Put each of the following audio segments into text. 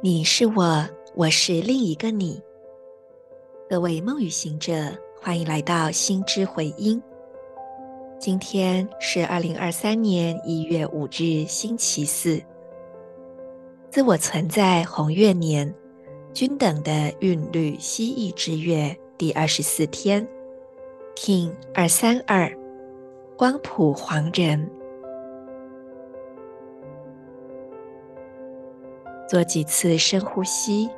你是我，我是另一个你。各位梦语行者，欢迎来到心之回音。今天是二零二三年一月五日，星期四。自我存在红月年，均等的韵律蜥蜴之月第二十四天，King 二三二，光谱黄人。做几次深呼吸，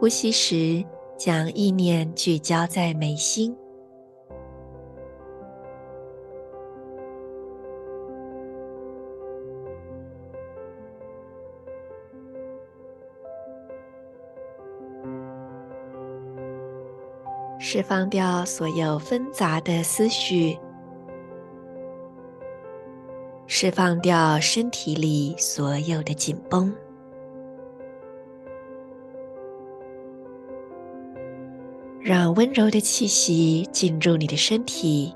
呼吸时将意念聚焦在眉心，释放掉所有纷杂的思绪。释放掉身体里所有的紧绷，让温柔的气息进入你的身体，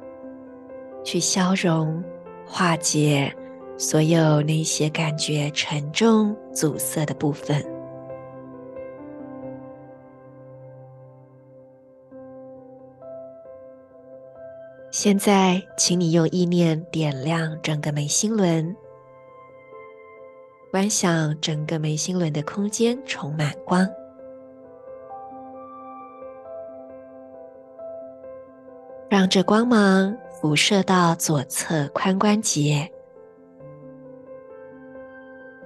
去消融、化解所有那些感觉沉重、阻塞的部分。现在，请你用意念点亮整个眉心轮，观想整个眉心轮的空间充满光，让这光芒辐射到左侧髋关节，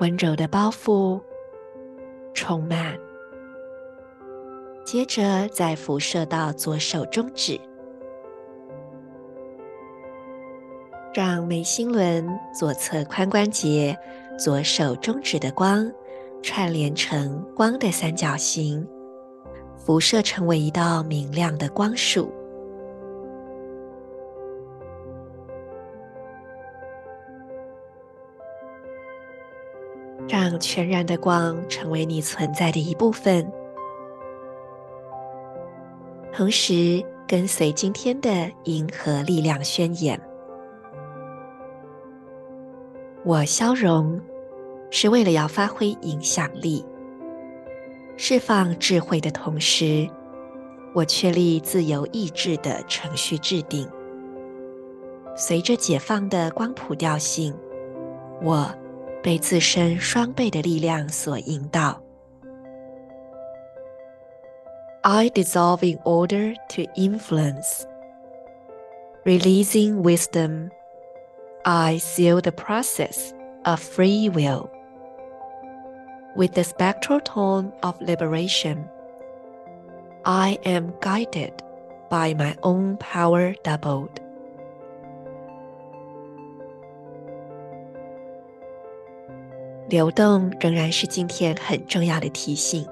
温柔的包覆，充满，接着再辐射到左手中指。让眉心轮左侧髋关节、左手中指的光串联成光的三角形，辐射成为一道明亮的光束。让全然的光成为你存在的一部分，同时跟随今天的银河力量宣言。我消融，是为了要发挥影响力，释放智慧的同时，我确立自由意志的程序制定。随着解放的光谱调性，我被自身双倍的力量所引导。I dissolve in order to influence, releasing wisdom. I seal the process of free will with the spectral tone of liberation. I am guided by my own power doubled. 流动仍然是今天很重要的提醒。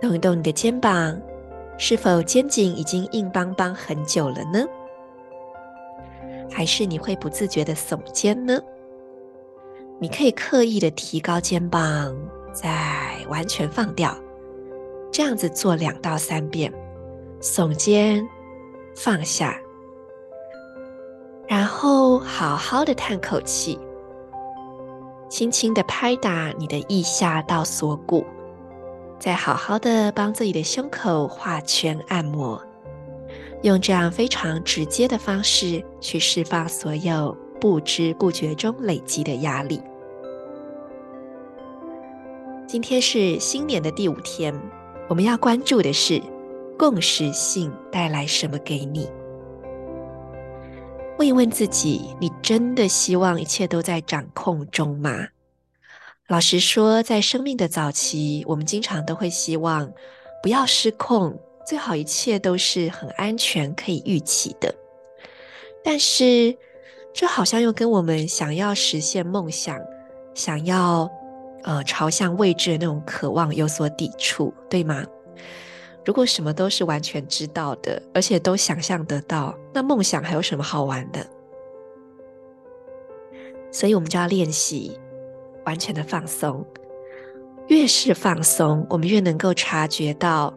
动一动你的肩膀，是否肩颈已经硬邦邦很久了呢？ 还是你会不自觉的耸肩呢？你可以刻意的提高肩膀，再完全放掉，这样子做两到三遍，耸肩，放下，然后好好的叹口气，轻轻的拍打你的腋下到锁骨，再好好的帮自己的胸口画圈按摩。用这样非常直接的方式去释放所有不知不觉中累积的压力。今天是新年的第五天，我们要关注的是共识性带来什么给你？问一问自己，你真的希望一切都在掌控中吗？老实说，在生命的早期，我们经常都会希望不要失控。最好一切都是很安全、可以预期的，但是这好像又跟我们想要实现梦想、想要呃朝向未知的那种渴望有所抵触，对吗？如果什么都是完全知道的，而且都想象得到，那梦想还有什么好玩的？所以我们就要练习完全的放松，越是放松，我们越能够察觉到。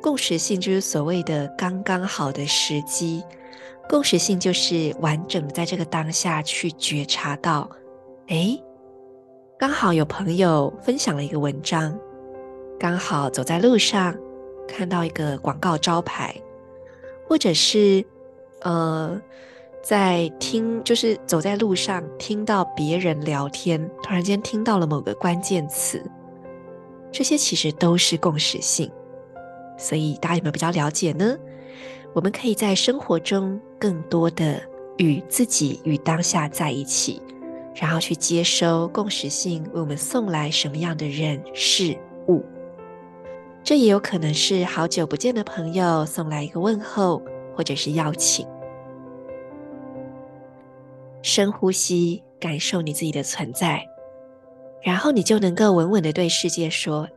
共识性就是所谓的刚刚好的时机，共识性就是完整的在这个当下去觉察到，哎，刚好有朋友分享了一个文章，刚好走在路上看到一个广告招牌，或者是呃在听，就是走在路上听到别人聊天，突然间听到了某个关键词，这些其实都是共识性。所以大家有没有比较了解呢？我们可以在生活中更多的与自己与当下在一起。然后去接收共识性为我们送来什么样的人事物，这也有可能是好久不见的朋友送来一个问候，或者是邀请。深呼吸，感受你自己的存在，然后你就能够稳稳的对世界说：“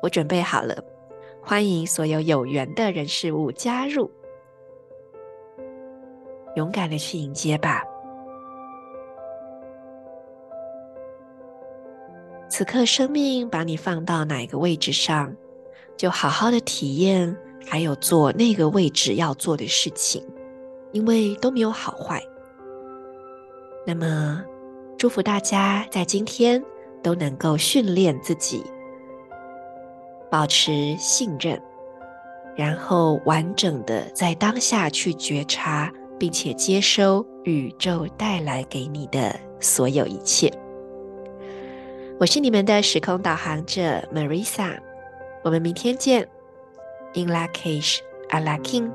我准备好了，欢迎所有有缘的人事物加入，勇敢的去迎接吧。”此刻，生命把你放到哪个位置上，就好好的体验，还有做那个位置要做的事情，因为都没有好坏。那么，祝福大家在今天都能够训练自己，保持信任，然后完整的在当下去觉察，并且接收宇宙带来给你的所有一切。我是你们的时空导航者 Marisa，我们明天见。In Lak'ech, Ala K'in